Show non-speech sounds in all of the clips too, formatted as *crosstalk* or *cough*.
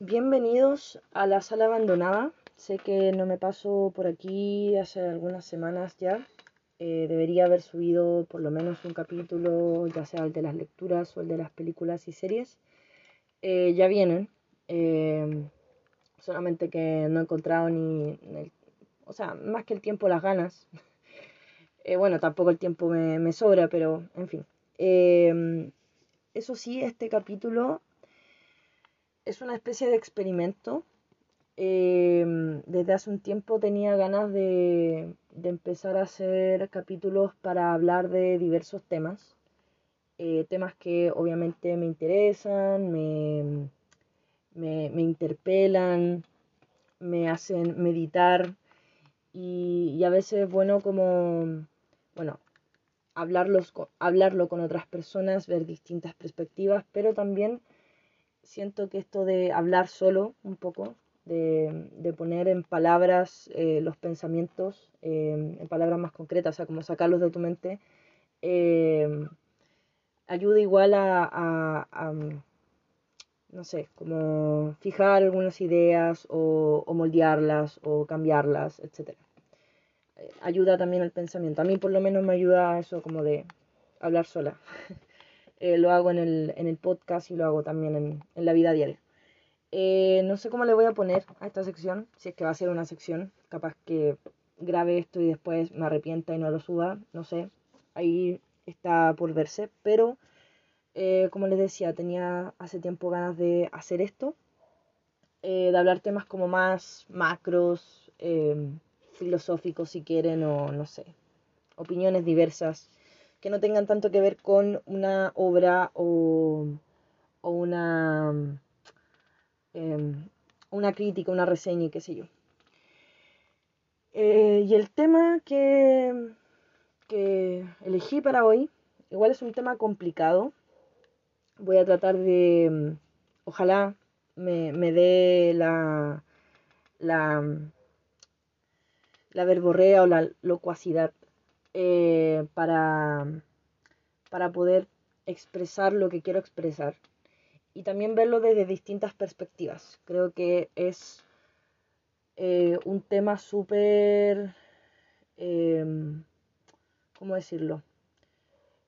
Bienvenidos a la sala abandonada. Sé que no me paso por aquí hace algunas semanas ya. Eh, debería haber subido por lo menos un capítulo, ya sea el de las lecturas o el de las películas y series. Eh, ya vienen. Eh, solamente que no he encontrado ni, o sea, más que el tiempo, las ganas. *laughs* bueno, tampoco el tiempo me, me sobra, pero en fin. eso sí, este capítulo es una especie de experimento. Em, desde hace un tiempo tenía ganas de, empezar a hacer capítulos para hablar de diversos temas. Eh, temas que obviamente me interesan, me, me, interpelan, me hacen meditar y, a veces es bueno como, bueno, hablarlos, hablarlo con otras personas, ver distintas perspectivas, pero también siento que esto de hablar solo un poco, de, poner en palabras eh, los pensamientos, eh, en palabras más concretas, o sea, como sacarlos de tu mente, eh, ayuda igual a, no sé, como fijar algunas ideas o, o moldearlas o cambiarlas, etc. Ayuda también al pensamiento. A mí por lo menos me ayuda eso como de hablar sola. *laughs* Eh, lo hago en el, en el, podcast y lo hago también en, en la vida diaria. Eh, no sé cómo le voy a poner a esta sección, si es que va a ser una sección, capaz que grabe esto y después me arrepienta y no lo suba, no sé, ahí está por verse, pero eh, como les decía, tenía hace tiempo ganas de hacer esto, de hablar temas como más macros, filosóficos si quieren, o no sé, opiniones diversas que no tengan tanto que ver con una obra o, una, em, una crítica, una reseña y qué sé yo. Eh, y el tema que, que elegí para hoy, igual es un tema complicado. Voy a tratar de, ojalá me, dé la, la, la verborrea o la locuacidad eh, para, para poder expresar lo que quiero expresar y también verlo desde distintas perspectivas. Creo que es eh, un tema súper, em, ¿cómo decirlo?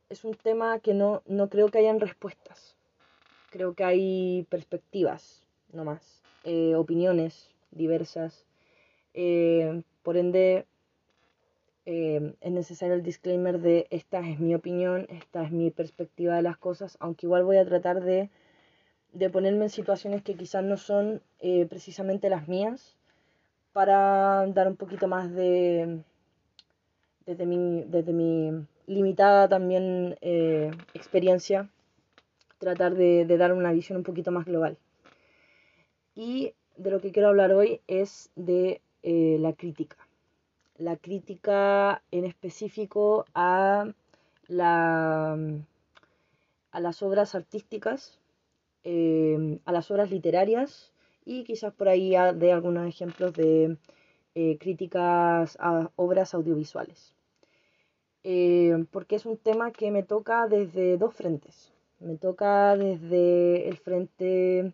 Es un tema que no, no creo que hayan respuestas. Creo que hay perspectivas, no más, eh, opiniones diversas. por ende, Em, es necesario el disclaimer de esta es mi opinión, esta es mi perspectiva de las cosas, aunque igual voy a tratar de, ponerme en situaciones que quizás no son eh, precisamente las mías, para dar un poquito más de, desde mi, desde mi limitada también eh, experiencia, tratar de, dar una visión un poquito más global. Y de lo que quiero hablar hoy es de eh, la crítica la crítica en específico a, la, a las obras artísticas, em, a las obras literarias y quizás por ahí de algunos ejemplos de eh, críticas a obras audiovisuales. Em, porque es un tema que me toca desde dos frentes. Me toca desde el frente,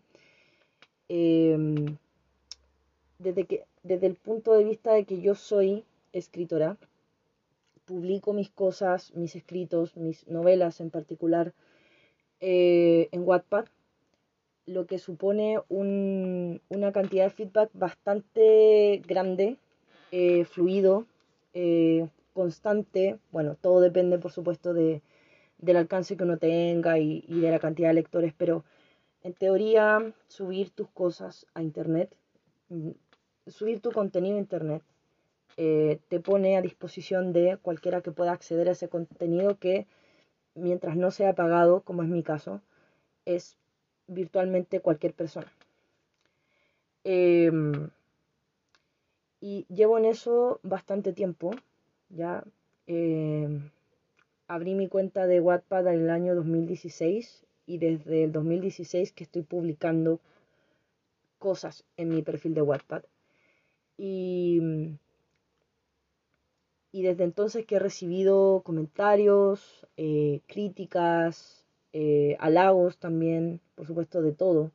desde, que, desde el punto de vista de que yo soy escritora. Publico mis cosas, mis escritos, mis novelas en particular eh, en Wattpad, lo que supone una cantidad de feedback bastante grande, eh, fluido, eh, constante. Bueno, todo depende, por supuesto, de, del alcance que uno tenga y, y de la cantidad de lectores, pero en teoría, subir tus cosas a Internet, mm, subir tu contenido a Internet eh, te pone a disposición de cualquiera que pueda acceder a ese contenido que mientras no sea pagado, como es mi caso, es virtualmente cualquier persona. Em, y llevo en eso bastante tiempo, ya em, abrí mi cuenta de Wattpad en el año 2016 y desde el 2016 que estoy publicando cosas en mi perfil de Wattpad. Y y desde entonces que he recibido comentarios, eh, críticas, eh, halagos también, por supuesto de todo.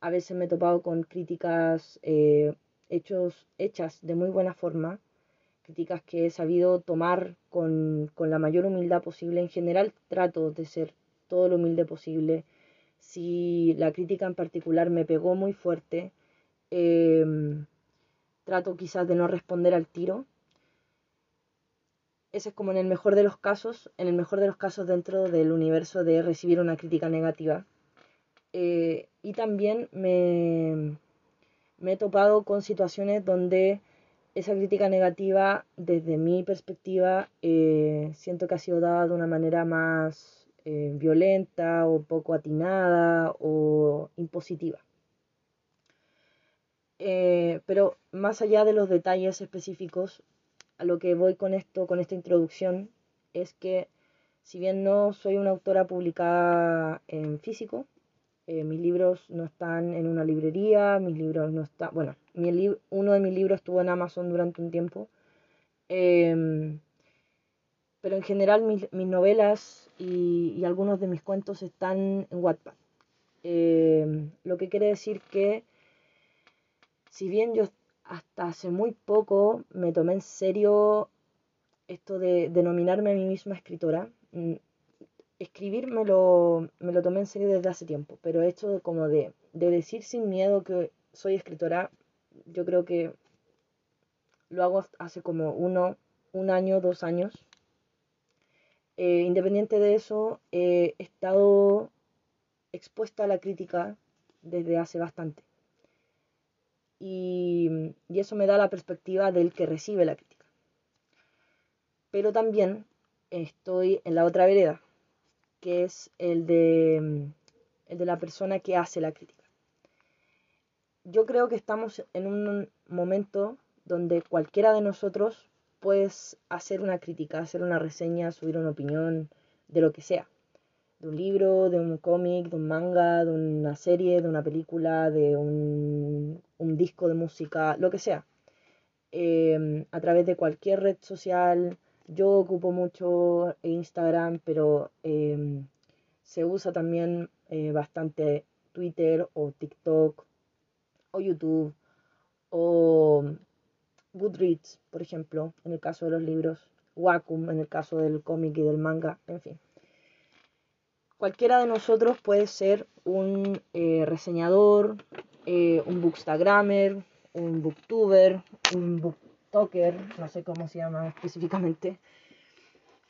a veces me he topado con críticas eh, hechos, hechas de muy buena forma, críticas que he sabido tomar con, con la mayor humildad posible. En general trato de ser todo lo humilde posible. Si la crítica en particular me pegó muy fuerte, em, trato quizás de no responder al tiro. Ese es como en el mejor de los casos, en el mejor de los casos dentro del universo de recibir una crítica negativa. Eh, y también me, me he topado con situaciones donde esa crítica negativa, desde mi perspectiva, eh, siento que ha sido dada de una manera más eh, violenta o poco atinada o impositiva. Pero más allá de los detalles específicos, a lo que voy con esto, con esta introducción, es que si bien no soy una autora publicada en físico, eh, mis libros no están en una librería, mis libros no están, bueno, uno de mis libros estuvo en Amazon durante un tiempo, em, pero en general mis, novelas y, algunos de mis cuentos están en Wattpad. Em, lo que quiere decir que si bien yo hasta hace muy poco me tomé en serio esto de denominarme a mí misma escritora, mm, escribir me lo, me lo tomé en serio desde hace tiempo, pero esto como de, de decir sin miedo que soy escritora, yo creo que lo hago hace como uno, un año, dos años. Eh, independiente de eso, he estado expuesta a la crítica desde hace bastante. Y, eso me da la perspectiva del que recibe la crítica. Pero también estoy en la otra vereda, que es el de, el de la persona que hace la crítica. Yo creo que estamos en un momento donde cualquiera de nosotros puede hacer una crítica, hacer una reseña, subir una opinión de lo que sea. De un libro, de un cómic, de un manga, de una serie, de una película, de un, disco de música, lo que sea. Eh, a través de cualquier red social, yo ocupo mucho Instagram, pero em, se usa también eh, bastante Twitter o TikTok o YouTube o Goodreads, por ejemplo, en el caso de los libros, Wacom en el caso del cómic y del manga, en fin. Cualquiera de nosotros puede ser un eh, reseñador, eh, un bookstagrammer, un booktuber, un book Toker, no sé cómo se llama específicamente.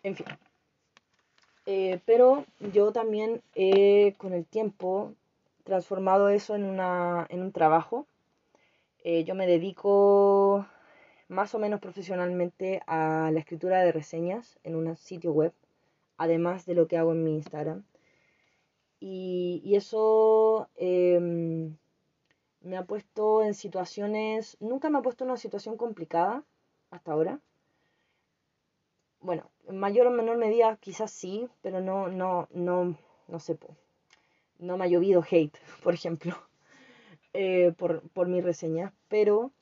En fin. Eh, pero yo también he con el tiempo transformado eso en, una, en un trabajo. Yo me dedico más o menos profesionalmente a la escritura de reseñas en un sitio web, además de lo que hago en mi Instagram. Y, y eso em, me ha puesto en situaciones, nunca me ha puesto en una situación complicada hasta ahora. Bueno, en mayor o menor medida quizás sí, pero no, no, no, no sé, no me ha llovido hate, *laughs* por ejemplo, *laughs* eh, por, por mi reseña, pero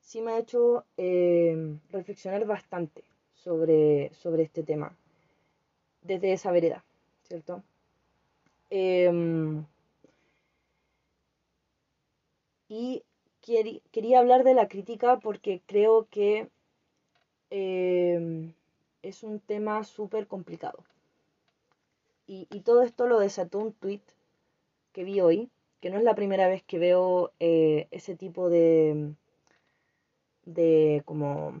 sí me ha hecho eh, reflexionar bastante sobre, sobre este tema, desde esa vereda, ¿cierto? Em, y quería hablar de la crítica porque creo que em, es un tema súper complicado. Y, todo esto lo desató un tweet que vi hoy, que no es la primera vez que veo eh, ese tipo de, de como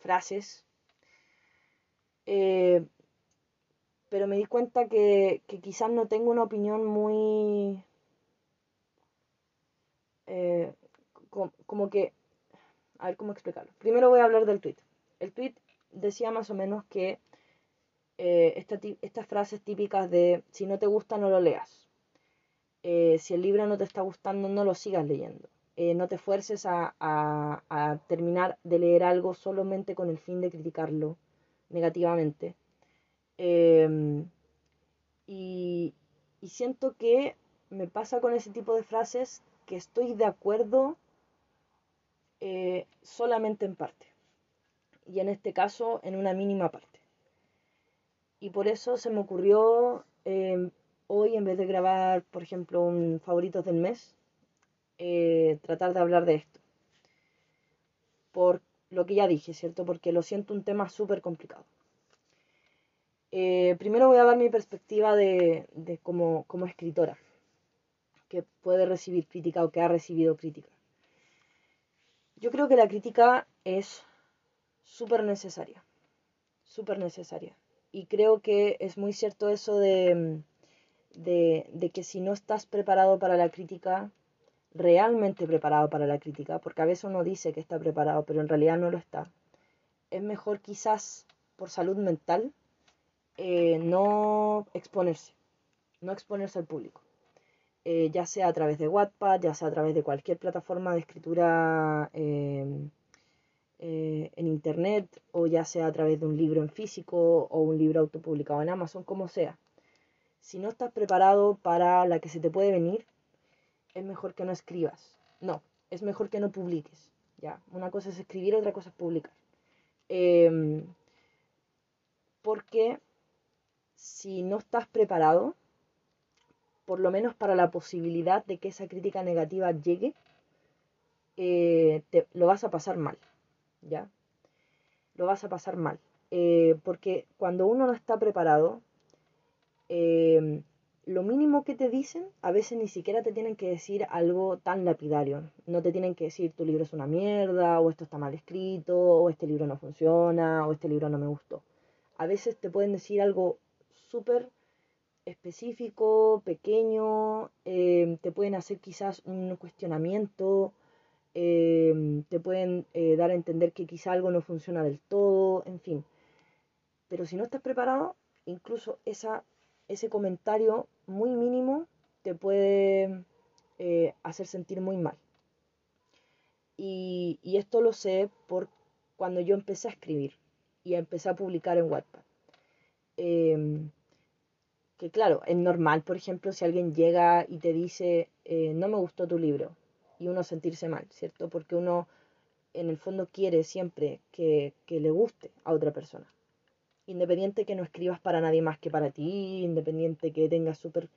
frases. Eh, pero me di cuenta que, que quizás no tengo una opinión muy eh, como, que, a ver cómo explicarlo. Primero voy a hablar del tweet. El tweet decía más o menos que eh, estas frases típicas de si no te gusta no lo leas. Eh, si el libro no te está gustando no lo sigas leyendo. no te fuerces a, a, terminar de leer algo solamente con el fin de criticarlo negativamente. Em, y, siento que me pasa con ese tipo de frases que estoy de acuerdo eh, solamente en parte. Y en este caso en una mínima parte. Y por eso se me ocurrió em, hoy, en vez de grabar, por ejemplo, un favoritos del mes, eh, tratar de hablar de esto. Por lo que ya dije, ¿cierto? Porque lo siento un tema súper complicado. Eh, primero voy a dar mi perspectiva de, como, como escritora, que puede recibir crítica o que ha recibido crítica. Yo creo que la crítica es súper necesaria, súper necesaria. Y creo que es muy cierto eso de, de, de, que si no estás preparado para la crítica, realmente preparado para la crítica, porque a veces uno dice que está preparado, pero en realidad no lo está, es mejor quizás por salud mental eh, no exponerse, no exponerse al público. Eh, ya sea a través de Wattpad, ya sea a través de cualquier plataforma de escritura eh, en internet, o ya sea a través de un libro en físico o un libro autopublicado en Amazon, como sea. Si no estás preparado para la que se te puede venir, es mejor que no escribas. No, es mejor que no publiques. ¿ya? Una cosa es escribir, otra cosa es publicar. Em, porque si no estás preparado, por lo menos para la posibilidad de que esa crítica negativa llegue, eh, te, lo vas a pasar mal, ¿ya? Lo vas a pasar mal. Eh, porque cuando uno no está preparado, eh, lo mínimo que te dicen, a veces ni siquiera te tienen que decir algo tan lapidario. No te tienen que decir tu libro es una mierda, o esto está mal escrito, o este libro no funciona, o este libro no me gustó. A veces te pueden decir algo súper específico, pequeño, em, te pueden hacer quizás un cuestionamiento, em, te pueden eh, dar a entender que quizá algo no funciona del todo, en fin. Pero si no estás preparado, incluso ese comentario muy mínimo te puede eh, hacer sentir muy mal. Y, esto lo sé por cuando yo empecé a escribir y empecé a publicar en Wattpad. Em, que claro, es normal, por ejemplo, si alguien llega y te dice, eh, no me gustó tu libro, y uno sentirse mal, ¿cierto? Porque uno en el fondo quiere siempre que, que le guste a otra persona. Independiente que no escribas para nadie más que para ti, independiente que tengas súper,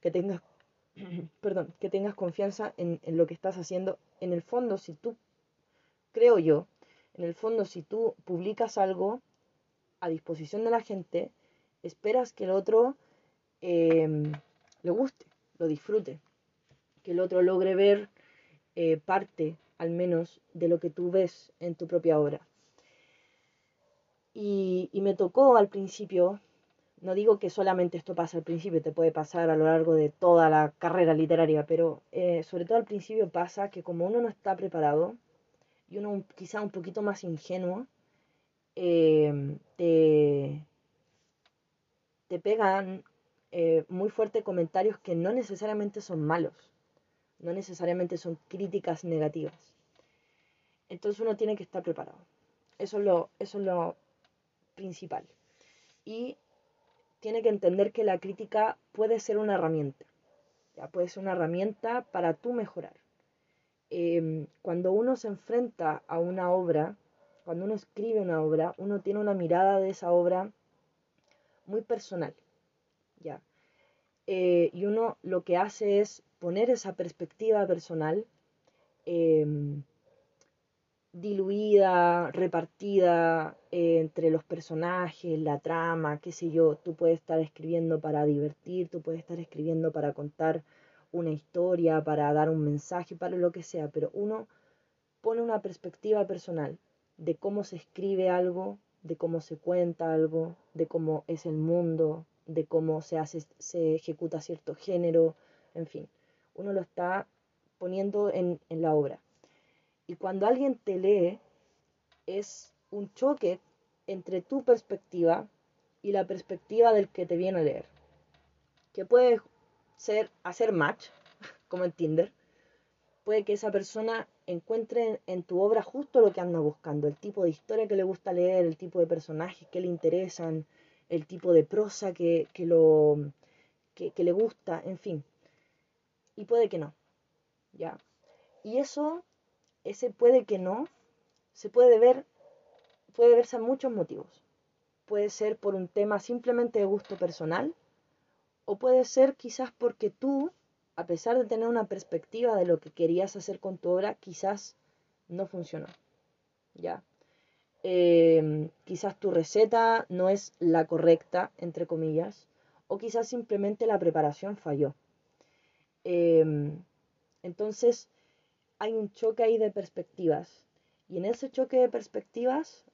que tengas, *clears throat* perdón, que tengas confianza en, en lo que estás haciendo. En el fondo, si tú, creo yo, en el fondo, si tú publicas algo a disposición de la gente, esperas que el otro Em, le guste, lo disfrute, que el otro logre ver eh, parte al menos de lo que tú ves en tu propia obra. Y, me tocó al principio, no digo que solamente esto pasa al principio, te puede pasar a lo largo de toda la carrera literaria, pero eh, sobre todo al principio pasa que como uno no está preparado y uno quizá un poquito más ingenuo, em, te, te pegan eh, muy fuerte comentarios que no necesariamente son malos, no necesariamente son críticas negativas. Entonces uno tiene que estar preparado. Eso es lo, eso es lo principal. Y tiene que entender que la crítica puede ser una herramienta. ¿ya? Puede ser una herramienta para tú mejorar. Em, cuando uno se enfrenta a una obra, cuando uno escribe una obra, uno tiene una mirada de esa obra muy personal. ¿Ya? Eh, y uno lo que hace es poner esa perspectiva personal em, diluida, repartida eh, entre los personajes, la trama, qué sé yo. Tú puedes estar escribiendo para divertir, tú puedes estar escribiendo para contar una historia, para dar un mensaje, para lo que sea, pero uno pone una perspectiva personal de cómo se escribe algo, de cómo se cuenta algo, de cómo es el mundo, de cómo se hace, se ejecuta cierto género, en fin, uno lo está poniendo en, en la obra. Y cuando alguien te lee, es un choque entre tu perspectiva y la perspectiva del que te viene a leer. Que puede ser hacer match, *laughs* como en Tinder. Puede que esa persona encuentre en tu obra justo lo que anda buscando, el tipo de historia que le gusta leer, el tipo de personajes que le interesan, el tipo de prosa que, lo, que, le gusta, en fin. Y puede que no, ¿ya? Y eso, ese puede que no, se puede ver, puede verse a muchos motivos. Puede ser por un tema simplemente de gusto personal, o puede ser quizás porque tú a pesar de tener una perspectiva de lo que querías hacer con tu obra, quizás no funcionó. ¿Ya? Em, quizás tu receta no es la correcta, entre comillas, o quizás simplemente la preparación falló. Em, entonces, hay un choque ahí de perspectivas. Y en ese choque de perspectivas,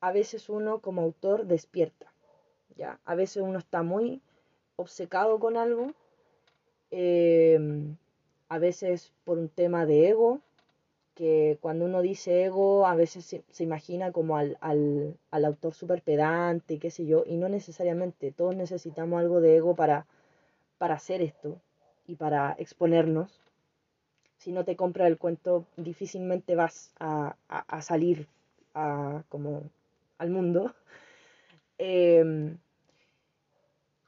a veces uno como autor despierta. ¿ya? A veces uno está muy obcecado con algo, em, a veces por un tema de ego, que cuando uno dice ego, a veces se, imagina como al, al, al autor súper pedante qué sé yo, y no necesariamente, todos necesitamos algo de ego para, para hacer esto y para exponernos. Si no te compras el cuento, difícilmente vas a, a, salir a, como al mundo. *laughs* Em,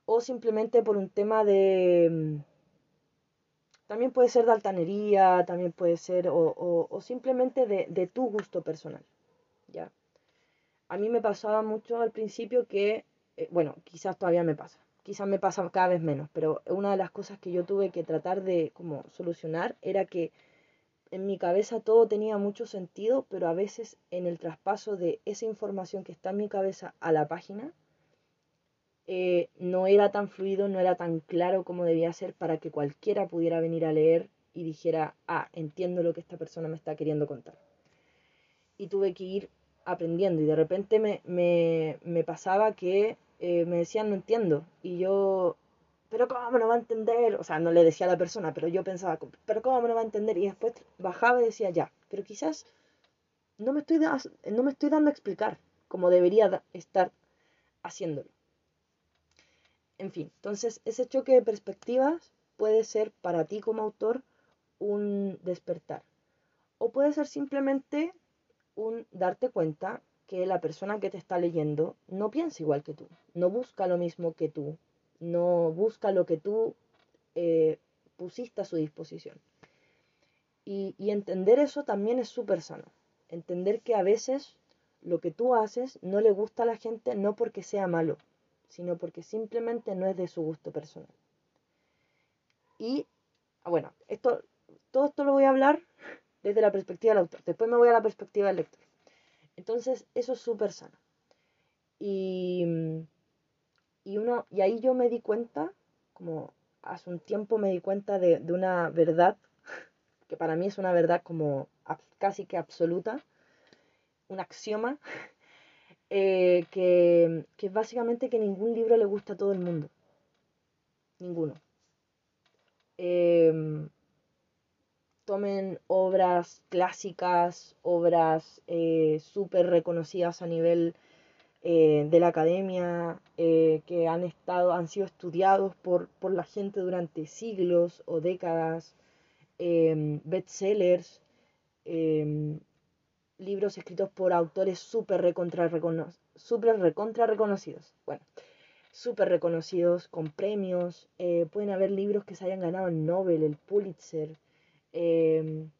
o simplemente por un tema de... También puede ser de altanería, también puede ser, o, o, simplemente de, de, tu gusto personal. ¿ya? A mí me pasaba mucho al principio que, eh, bueno, quizás todavía me pasa, quizás me pasa cada vez menos, pero una de las cosas que yo tuve que tratar de como solucionar era que en mi cabeza todo tenía mucho sentido, pero a veces en el traspaso de esa información que está en mi cabeza a la página, eh, no era tan fluido, no era tan claro como debía ser para que cualquiera pudiera venir a leer y dijera, ah, entiendo lo que esta persona me está queriendo contar. Y tuve que ir aprendiendo y de repente me, me, me pasaba que eh, me decían no entiendo y yo, pero ¿cómo no va a entender? O sea, no le decía a la persona, pero yo pensaba, pero ¿cómo no va a entender? Y después bajaba y decía ya, pero quizás no me estoy, no me estoy dando a explicar como debería estar haciéndolo. En fin, entonces ese choque de perspectivas puede ser para ti como autor un despertar. O puede ser simplemente un darte cuenta que la persona que te está leyendo no piensa igual que tú, no busca lo mismo que tú, no busca lo que tú eh, pusiste a su disposición. Y, y entender eso también es súper sano. Entender que a veces lo que tú haces no le gusta a la gente no porque sea malo, sino porque simplemente no es de su gusto personal. Y, bueno, esto, todo esto lo voy a hablar desde la perspectiva del autor. Después me voy a la perspectiva del lector. Entonces, eso es súper sano. Y, y, uno, y ahí yo me di cuenta, como hace un tiempo me di cuenta de, de una verdad, que para mí es una verdad como casi que absoluta, un axioma, eh, que, que básicamente que ningún libro le gusta a todo el mundo. Ninguno. Eh, tomen obras clásicas, obras eh, súper reconocidas a nivel eh, de la academia, eh, que han, estado, han sido estudiados por, por la gente durante siglos o décadas, em, bestsellers, em, libros escritos por autores súper recontra, super recontra reconocidos. Bueno, súper reconocidos, con premios. pueden haber libros que se hayan ganado el Nobel, el Pulitzer, Em,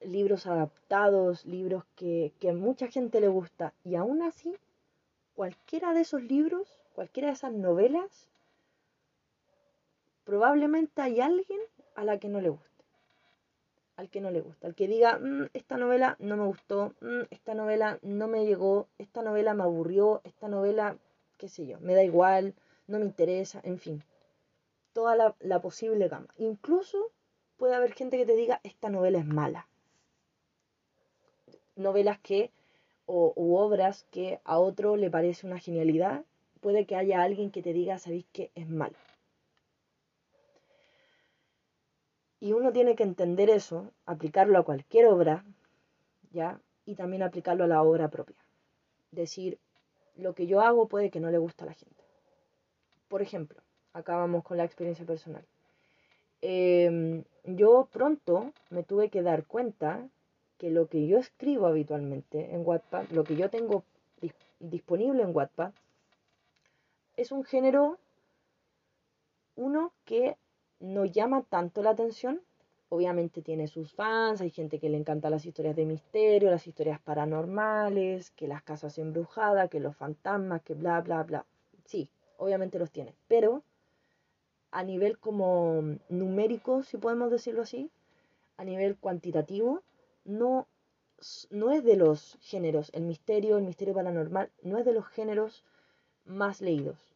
libros adaptados, libros que, que a mucha gente le gusta. Y aún así, cualquiera de esos libros, cualquiera de esas novelas, probablemente hay alguien a la que no le guste. Al que no le gusta. Al que diga, mm, esta novela no me gustó, mm, esta novela no me llegó, esta novela me aburrió, esta novela, qué sé yo, me da igual, no me interesa, en fin. Toda la, posible gama. Incluso puede haber gente que te diga, esta novela es mala. Novelas que, o, obras que a otro le parece una genialidad, puede que haya alguien que te diga, sabéis que es malo. Y uno tiene que entender eso, aplicarlo a cualquier obra, ¿ya? Y también aplicarlo a la obra propia. Decir, lo que yo hago puede que no le guste a la gente. Por ejemplo, acá vamos con la experiencia personal. Em, yo pronto me tuve que dar cuenta que lo que yo escribo habitualmente en Wattpad, lo que yo tengo disponible en Wattpad, es un género, uno que no llama tanto la atención. Obviamente tiene sus fans, hay gente que le encanta las historias de misterio, las historias paranormales, que las casas embrujadas, que los fantasmas, que bla, bla, bla. Sí, obviamente los tiene, pero a nivel como numérico, si podemos decirlo así, a nivel cuantitativo, no, no es de los géneros, el misterio, el misterio paranormal, no es de los géneros más leídos.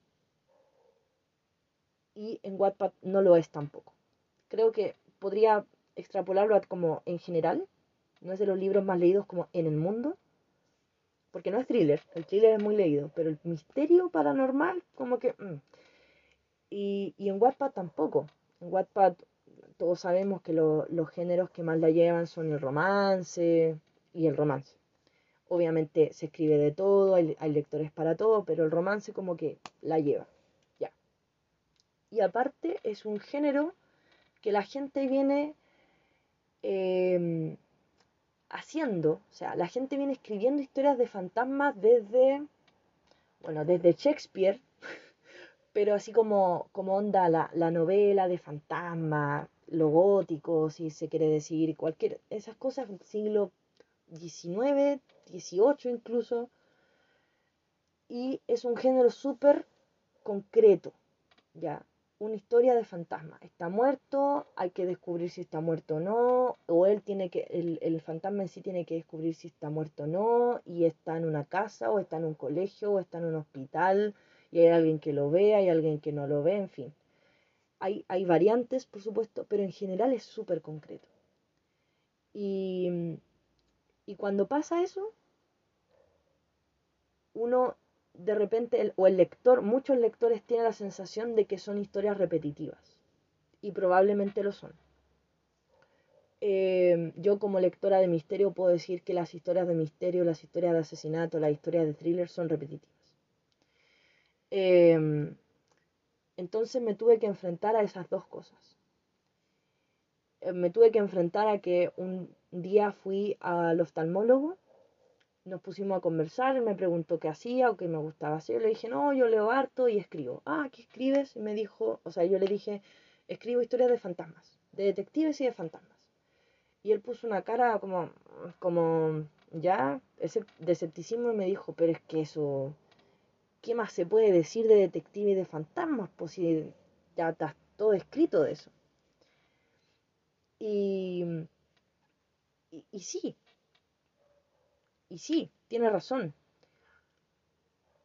Y en Wattpad no lo es tampoco. Creo que podría extrapolarlo a como en general, no es de los libros más leídos como en el mundo, porque no es thriller, el thriller es muy leído, pero el misterio paranormal como que... Mm. Y, y, en Wattpad tampoco. En Wattpad todos sabemos que los géneros que más la llevan son el romance y el romance. Obviamente se escribe de todo, hay, hay lectores para todo, pero el romance como que la lleva. Y aparte es un género que la gente viene Em, haciendo, o sea, la gente viene escribiendo historias de fantasmas desde, bueno, desde Shakespeare, *laughs* pero así como, como onda la, la novela de fantasmas, lo gótico, si se quiere decir, cualquier, esas cosas, siglo XIX, XVIII incluso, y es un género súper concreto, ya, una historia de fantasma. Está muerto, hay que descubrir si está muerto o no, o él tiene que, el, el, fantasma en sí tiene que descubrir si está muerto o no, y está en una casa, o está en un colegio, o está en un hospital, y hay alguien que lo ve, hay alguien que no lo ve, en fin. Hay, hay variantes, por supuesto, pero en general es súper concreto. Y, y cuando pasa eso, uno de repente, o el lector, muchos lectores tienen la sensación de que son historias repetitivas. Y probablemente lo son. Eh, yo como lectora de misterio puedo decir que las historias de misterio, las historias de asesinato, las historias de thriller son repetitivas. Eh, entonces me tuve que enfrentar a esas dos cosas. Eh, me tuve que enfrentar a que un día fui al oftalmólogo nos pusimos a conversar, él me preguntó qué hacía o qué me gustaba hacer. Yo le dije, no, yo leo harto y escribo. Ah, ¿qué escribes? Y me dijo, o sea, yo le dije, escribo historias de fantasmas, de detectives y de fantasmas. Y él puso una cara como, como, ya, de escepticismo y me dijo, pero es que eso, ¿qué más se puede decir de detective y de fantasmas? Pues ya está todo escrito de eso. Y, y sí, y sí, tiene razón.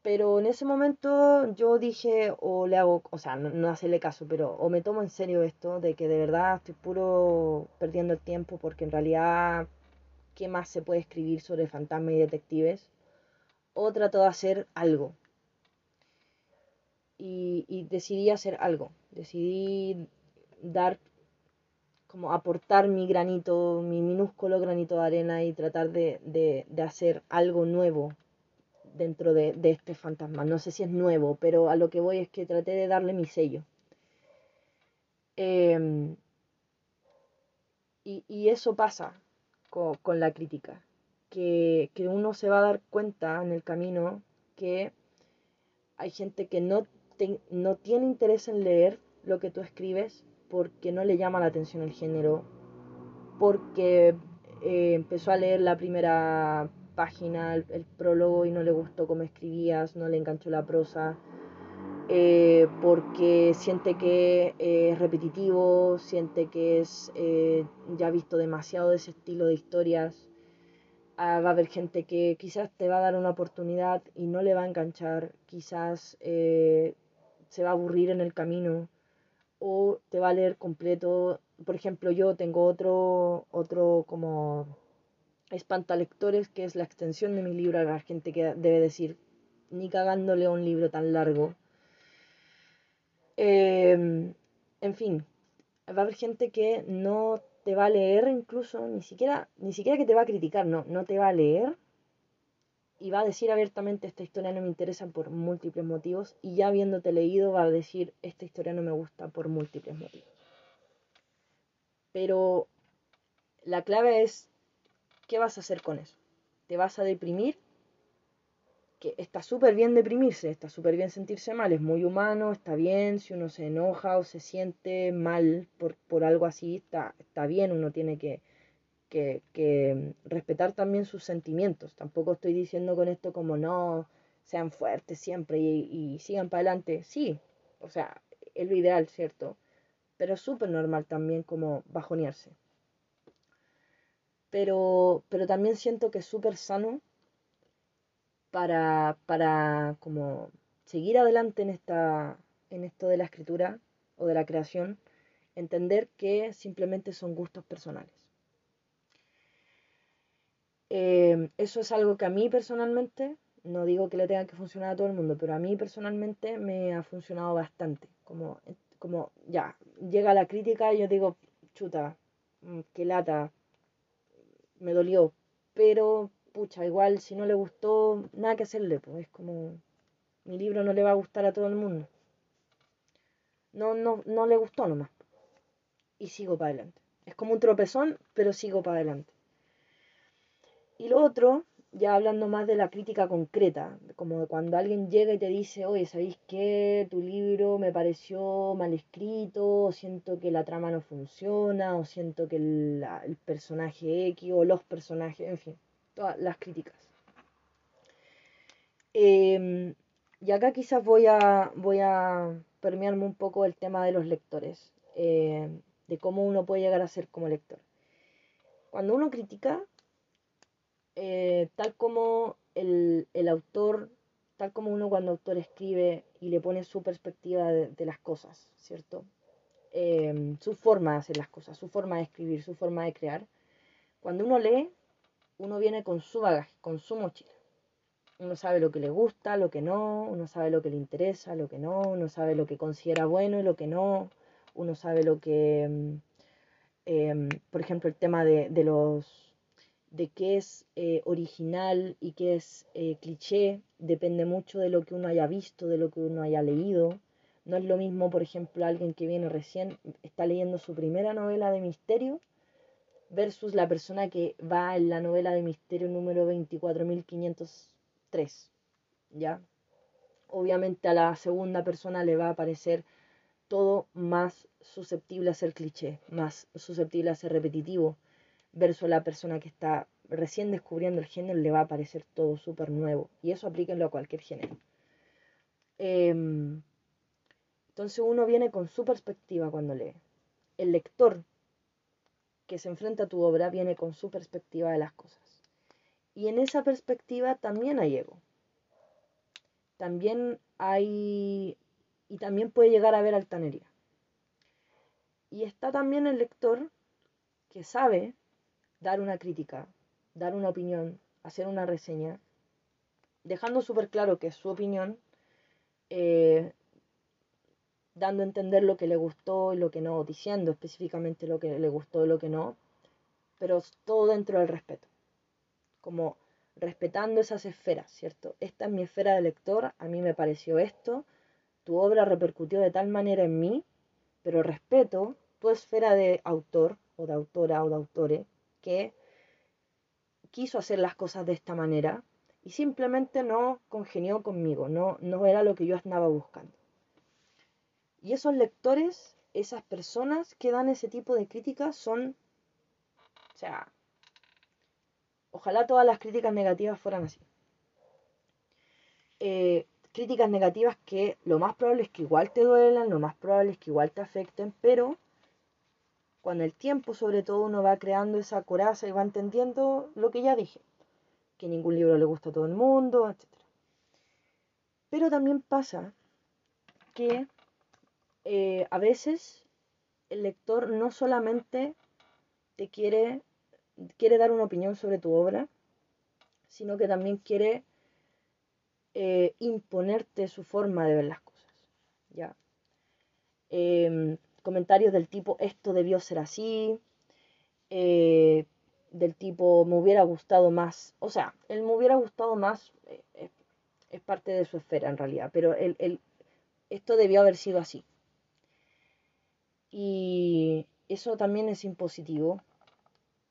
Pero en ese momento yo dije, o le hago, o sea, no, no hacerle caso, pero o me tomo en serio esto de que de verdad estoy puro perdiendo el tiempo porque en realidad, ¿qué más se puede escribir sobre fantasmas y detectives? O trato de hacer algo. Y, y decidí hacer algo. Decidí dar como aportar mi granito, mi minúsculo granito de arena y tratar de, de, de hacer algo nuevo dentro de, de, este fantasma. No sé si es nuevo, pero a lo que voy es que traté de darle mi sello. Eh, y, y, eso pasa con, con la crítica, que, que, uno se va a dar cuenta en el camino que hay gente que no, te, no tiene interés en leer lo que tú escribes porque no le llama la atención el género, porque eh, empezó a leer la primera página, el, prólogo y no le gustó cómo escribías, no le enganchó la prosa, eh, porque siente que eh, es repetitivo, siente que es ya visto demasiado de ese estilo de historias. Ah, va a haber gente que quizás te va a dar una oportunidad y no le va a enganchar, quizás se va a aburrir en el camino o te va a leer completo. Por ejemplo, yo tengo otro, otro como espantalectores que es la extensión de mi libro. La gente que debe decir, ni cagándole un libro tan largo. Eh, en fin, va a haber gente que no te va a leer incluso, ni siquiera, ni siquiera que te va a criticar, no, no te va a leer y va a decir abiertamente esta historia no me interesa por múltiples motivos y ya habiéndote leído va a decir esta historia no me gusta por múltiples motivos. Pero la clave es ¿qué vas a hacer con eso? ¿Te vas a deprimir? Que está súper bien deprimirse, está súper bien sentirse mal, es muy humano, está bien si uno se enoja o se siente mal por, por algo así, está, está bien, uno tiene que, que, que, respetar también sus sentimientos. Tampoco estoy diciendo con esto como no, sean fuertes siempre y, y sigan para adelante. Sí, o sea, es lo ideal, ¿cierto? Pero es súper normal también como bajonearse. Pero, pero también siento que es súper sano para, para como seguir adelante en, esta, en esto de la escritura o de la creación, entender que simplemente son gustos personales. Eh, eso es algo que a mí personalmente, no digo que le tenga que funcionar a todo el mundo, pero a mí personalmente me ha funcionado bastante. Como, como ya, llega la crítica y yo digo, chuta, mm, qué lata, me dolió, pero pucha, igual si no le gustó, nada que hacerle, pues es como mi libro no le va a gustar a todo el mundo. No, no, no le gustó nomás. Y sigo para adelante. Es como un tropezón, pero sigo para adelante. Y lo otro, ya hablando más de la crítica concreta, como cuando alguien llega y te dice, oye, ¿sabéis qué? Tu libro me pareció mal escrito, o siento que la trama no funciona, o siento que el, el personaje X o los personajes, en fin, todas las críticas. Eh, y acá quizás voy a, voy a permearme un poco el tema de los lectores, eh, de cómo uno puede llegar a ser como lector. Cuando uno critica, eh, tal como el, autor, tal como uno cuando autor escribe y le pone su perspectiva de, las cosas, ¿cierto? Eh, su forma de hacer las cosas, su forma de escribir, su forma de crear. Cuando uno lee, uno viene con su bagaje, con su mochila. Uno sabe lo que le gusta, lo que no, uno sabe lo que le interesa, lo que no, uno sabe lo que considera bueno y lo que no, uno sabe lo que, mm, em, por ejemplo, el tema de, los de qué es eh, original y qué es eh, cliché, depende mucho de lo que uno haya visto, de lo que uno haya leído. No es lo mismo, por ejemplo, alguien que viene recién, está leyendo su primera novela de misterio versus la persona que va en la novela de misterio número 24500 3. ¿Ya? Obviamente a la segunda persona le va a parecer todo más susceptible a ser cliché, más susceptible a ser repetitivo, versus la persona que está recién descubriendo el género le va a parecer todo súper nuevo. Y eso aplíquenlo a cualquier género. Em, entonces uno viene con su perspectiva cuando lee. El lector que se enfrenta a tu obra viene con su perspectiva de las cosas. Y en esa perspectiva también hay ego. También hay... y también puede llegar a haber altanería. Y está también el lector que sabe dar una crítica, dar una opinión, hacer una reseña, dejando súper claro que es su opinión, eh, dando a entender lo que le gustó y lo que no, diciendo específicamente lo que le gustó y lo que no, pero todo dentro del respeto como respetando esas esferas, ¿cierto? Esta es mi esfera de lector, a mí me pareció esto, tu obra repercutió de tal manera en mí, pero respeto tu esfera de autor o de autora o de autore que quiso hacer las cosas de esta manera y simplemente no congenió conmigo, no, no era lo que yo andaba buscando. Y esos lectores, esas personas que dan ese tipo de críticas son, o sea, Ojalá todas las críticas negativas fueran así. Eh, críticas negativas que lo más probable es que igual te duelan, lo más probable es que igual te afecten, pero con el tiempo sobre todo uno va creando esa coraza y va entendiendo lo que ya dije, que ningún libro le gusta a todo el mundo, etc. Pero también pasa que eh, a veces el lector no solamente te quiere quiere dar una opinión sobre tu obra, sino que también quiere eh, imponerte su forma de ver las cosas. ¿ya? Em, comentarios del tipo esto debió ser así, eh, del tipo me hubiera gustado más, o sea, el me hubiera gustado más eh, es, parte de su esfera en realidad, pero el, esto debió haber sido así. Y eso también es impositivo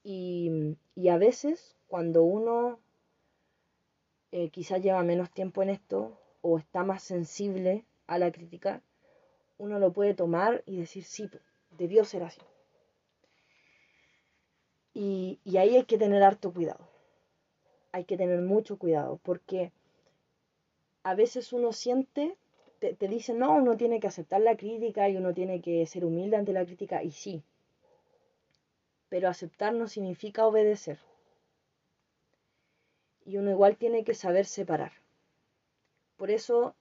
y, a veces cuando uno eh, quizás lleva menos tiempo en esto o está más sensible a la crítica, uno lo puede tomar y decir, sí, debió ser así. Y, y ahí hay que tener harto cuidado. Hay que tener mucho cuidado porque a veces uno siente te, te dicen, no, uno tiene que aceptar la crítica y uno tiene que ser humilde ante la crítica, y sí, pero aceptar no significa obedecer. Y uno igual tiene que saber separar. Por eso,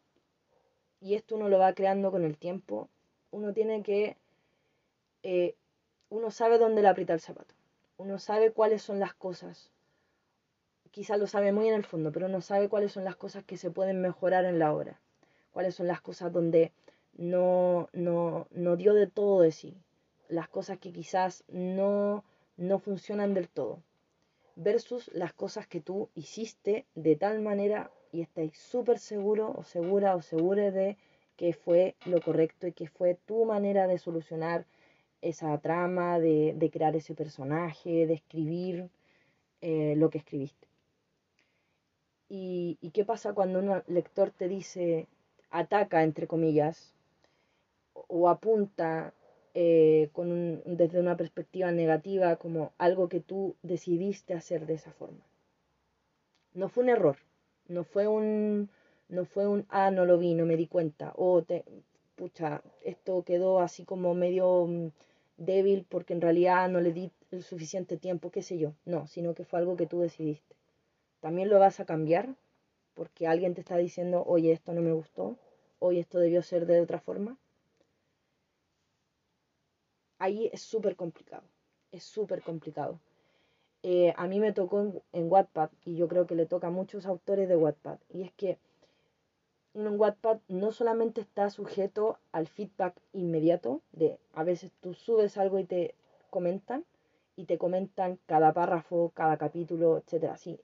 y esto uno lo va creando con el tiempo, uno tiene que, eh, uno sabe dónde le aprieta el zapato, uno sabe cuáles son las cosas, quizás lo sabe muy en el fondo, pero uno sabe cuáles son las cosas que se pueden mejorar en la obra, cuáles son las cosas donde no, no, no dio de todo de sí, las cosas que quizás no, no funcionan del todo, versus las cosas que tú hiciste de tal manera y estáis súper seguro o segura o segura de que fue lo correcto y que fue tu manera de solucionar esa trama, de, de crear ese personaje, de escribir eh, lo que escribiste. Y, ¿Y qué pasa cuando un lector te dice, ataca, entre comillas, o apunta eh, desde una perspectiva negativa como algo que tú decidiste hacer de esa forma. No fue un error, no fue un, no fue un, ah, no lo vi, no me di cuenta, o te, pucha, esto quedó así como medio mm, débil porque en realidad no le di el suficiente tiempo, qué sé yo, no, sino que fue algo que tú decidiste. También lo vas a cambiar porque alguien te está diciendo, oye, esto no me gustó, oye, esto debió ser de otra forma ahí es súper complicado, es súper complicado. Eh, a mí me tocó en, Wattpad y yo creo que le toca a muchos autores de Wattpad. Y es que uno en Wattpad no solamente está sujeto al feedback inmediato de a veces tú subes algo y te comentan y te comentan cada párrafo, cada capítulo, etcétera, así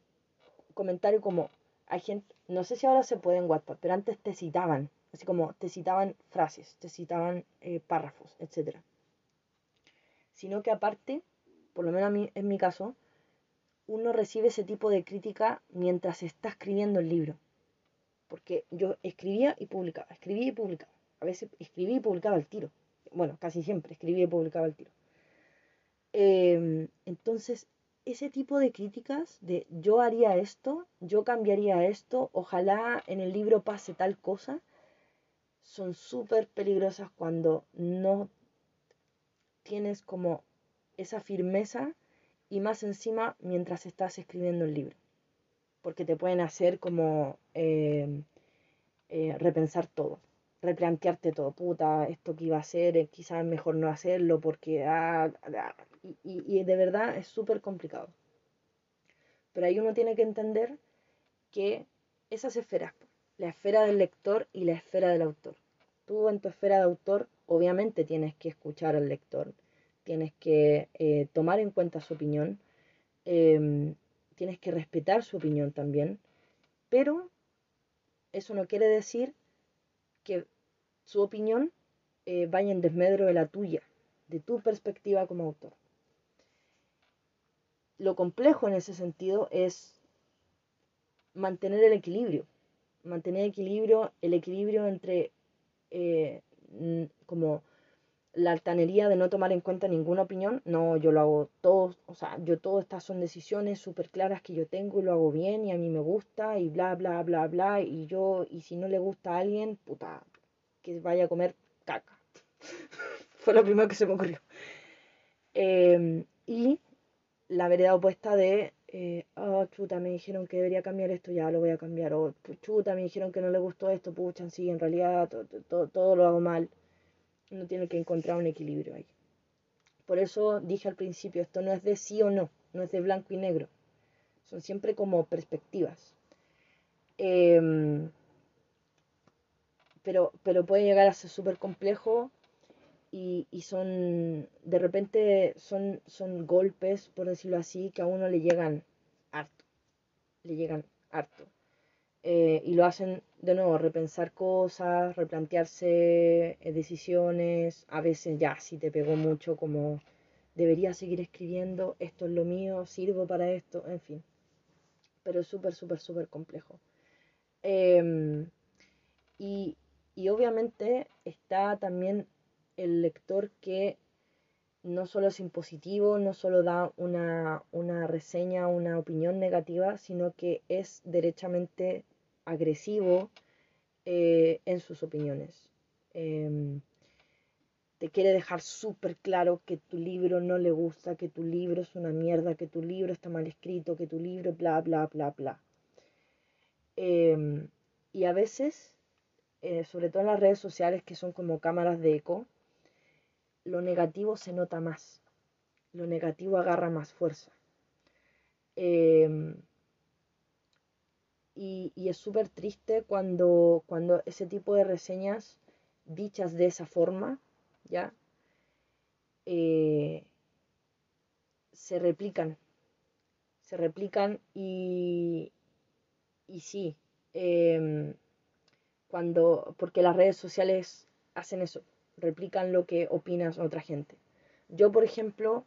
comentario como hay gente, no sé si ahora se puede en Wattpad, pero antes te citaban, así como te citaban frases, te citaban eh, párrafos, etcétera. Sino que aparte, por lo menos en mi caso, uno recibe ese tipo de crítica mientras está escribiendo el libro. Porque yo escribía y publicaba, escribía y publicaba. A veces escribía y publicaba al tiro. Bueno, casi siempre escribía y publicaba al tiro. Em, entonces, ese tipo de críticas de yo haría esto, yo cambiaría esto, ojalá en el libro pase tal cosa, son súper peligrosas cuando no tienes como esa firmeza y más encima mientras estás escribiendo el libro. Porque te pueden hacer como eh, eh, repensar todo, replantearte todo. Puta, esto que iba a hacer, eh, quizás mejor no hacerlo porque... Ah, ah, y, y de verdad es súper complicado. Pero ahí uno tiene que entender que esas esferas, la esfera del lector y la esfera del autor. Tú en tu esfera de autor obviamente tienes que escuchar al lector, tienes que eh, tomar en cuenta su opinión, em, tienes que respetar su opinión también, pero eso no quiere decir que su opinión eh, vaya en desmedro de la tuya, de tu perspectiva como autor. Lo complejo en ese sentido es mantener el equilibrio, mantener equilibrio, el equilibrio entre eh, como la altanería de no tomar en cuenta ninguna opinión, no, yo lo hago todo, o sea, yo todas estas son decisiones súper claras que yo tengo y lo hago bien y a mí me gusta y bla, bla, bla, bla, y yo, y si no le gusta a alguien, puta, que vaya a comer caca. *laughs* Fue lo primero que se me ocurrió. Em, y la vereda opuesta de, eh, oh, chuta, me dijeron que debería cambiar esto, ya lo voy a cambiar, o chuta, me dijeron que no le gustó esto, pucha, sí, en realidad todo lo hago mal uno tiene que encontrar un equilibrio ahí. Por eso dije al principio, esto no es de sí o no, no es de blanco y negro. Son siempre como perspectivas. Em, pero, pero puede llegar a ser súper complejo y, y, son, de repente, son, son golpes, por decirlo así, que a uno le llegan harto. Le llegan harto. Eh, y lo hacen de nuevo, repensar cosas, replantearse eh, decisiones, a veces ya si te pegó mucho como debería seguir escribiendo, esto es lo mío, sirvo para esto, en fin. Pero es súper, súper, súper complejo. Em, y, y obviamente está también el lector que no solo es impositivo, no solo da una, una reseña, una opinión negativa, sino que es derechamente agresivo, eh, en sus opiniones. Em, te quiere dejar súper claro que tu libro no le gusta, que tu libro es una mierda, que tu libro está mal escrito, que tu libro bla, bla, bla, bla. Em, y a veces, eh, sobre todo en las redes sociales que son como cámaras de eco, lo negativo se nota más, lo negativo agarra más fuerza. Em, y, es súper triste cuando, cuando ese tipo de reseñas dichas de esa forma, ¿ya? Eh, se replican, se replican y, y sí, em, cuando, porque las redes sociales hacen eso, replican lo que opinas otra gente. Yo, por ejemplo,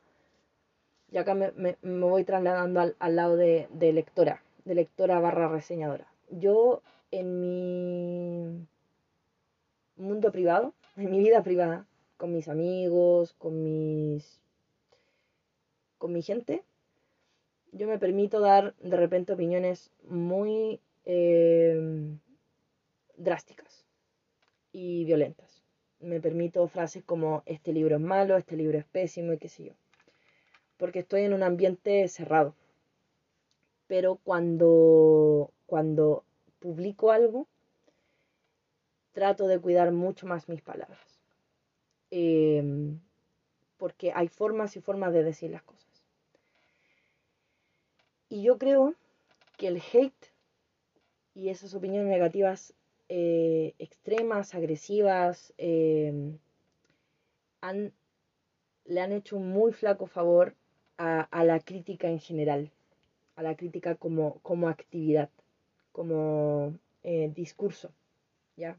ya acá me, me, voy trasladando al, al lado de, de, lectora, de lectora barra reseñadora. Yo en mi mundo privado, *laughs* en mi vida privada, con mis amigos, con mis con mi gente, yo me permito dar de repente opiniones muy eh, drásticas y violentas. Me permito frases como este libro es malo, este libro es pésimo y qué sé yo. Porque estoy en un ambiente cerrado. Pero cuando, cuando publico algo, trato de cuidar mucho más mis palabras. Em, porque hay formas y formas de decir las cosas. Y yo creo que el hate y esas opiniones negativas eh, extremas, agresivas, em, le han hecho un muy flaco favor a, la crítica en general, a la crítica como, como actividad, como eh, discurso, ¿ya?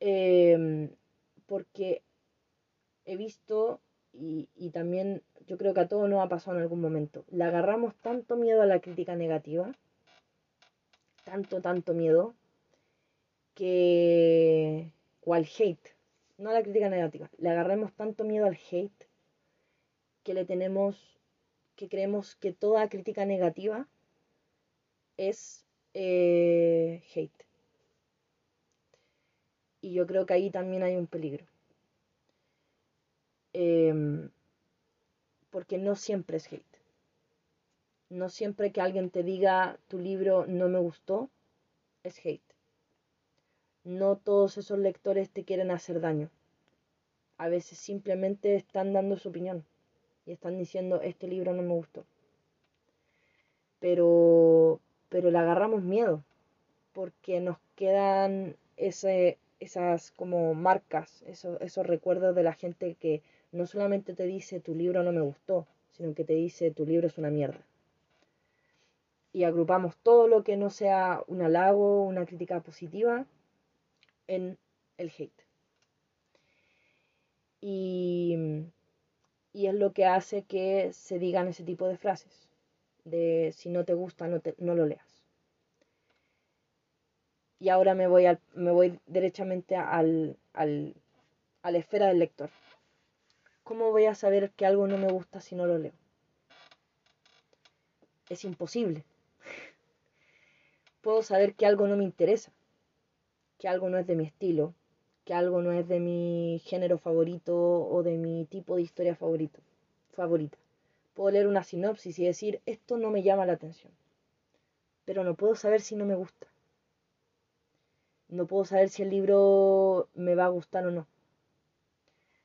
Em, porque he visto y, y, también yo creo que a todos nos ha pasado en algún momento. Le agarramos tanto miedo a la crítica negativa, tanto, tanto miedo, que... o al hate, no a la crítica negativa, le agarramos tanto miedo al hate que le tenemos, que creemos que toda crítica negativa es eh, hate. Y yo creo que ahí también hay un peligro. Em, porque no siempre es hate. No siempre que alguien te diga tu libro no me gustó, es hate. No todos esos lectores te quieren hacer daño. A veces simplemente están dando su opinión y están diciendo este libro no me gustó. Pero, pero le agarramos miedo porque nos quedan ese, esas como marcas, esos, esos recuerdos de la gente que no solamente te dice tu libro no me gustó, sino que te dice tu libro es una mierda. Y agrupamos todo lo que no sea un halago, una crítica positiva, en el hate. Y, y es lo que hace que se digan ese tipo de frases, de si no te gusta, no, no lo leas. Y ahora me voy, al, me voy derechamente al, al, a la esfera del lector. ¿Cómo voy a saber que algo no me gusta si no lo leo? Es imposible. *laughs* Puedo saber que algo no me interesa, que algo no es de mi estilo, que algo no es de mi género favorito o de mi tipo de historia favorito, favorita. Puedo leer una sinopsis y decir, esto no me llama la atención. Pero no puedo saber si no me gusta. No puedo saber si el libro me va a gustar o no.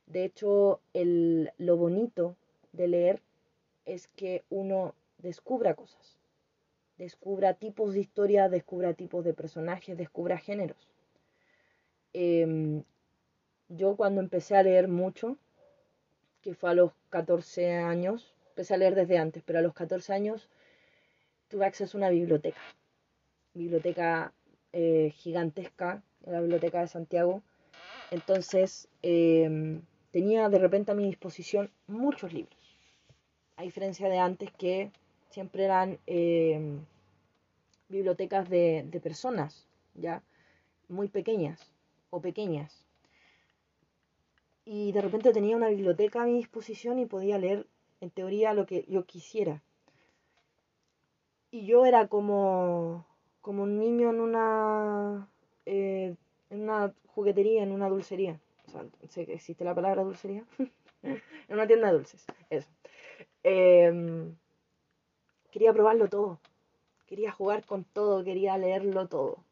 De hecho, el, lo bonito de leer es que uno descubra cosas, descubra tipos de historia, descubra tipos de personajes, descubra géneros. Em, yo cuando empecé a leer mucho, que fue a los 14 años, empecé a leer desde antes, pero a los 14 años tuve acceso a una biblioteca, biblioteca eh, gigantesca, la biblioteca de Santiago. Entonces, em, tenía de repente a mi disposición muchos libros, a diferencia de antes que siempre eran eh, bibliotecas de, personas, ya muy pequeñas o pequeñas. Y de repente tenía una biblioteca a mi disposición y podía leer en teoría lo que yo quisiera. Y yo era como, como un niño en una, eh, en una juguetería, en una dulcería. O sea, sé que existe la palabra dulcería. *laughs* en una tienda de dulces, eso. Em, quería probarlo todo. Quería jugar con todo, quería leerlo todo.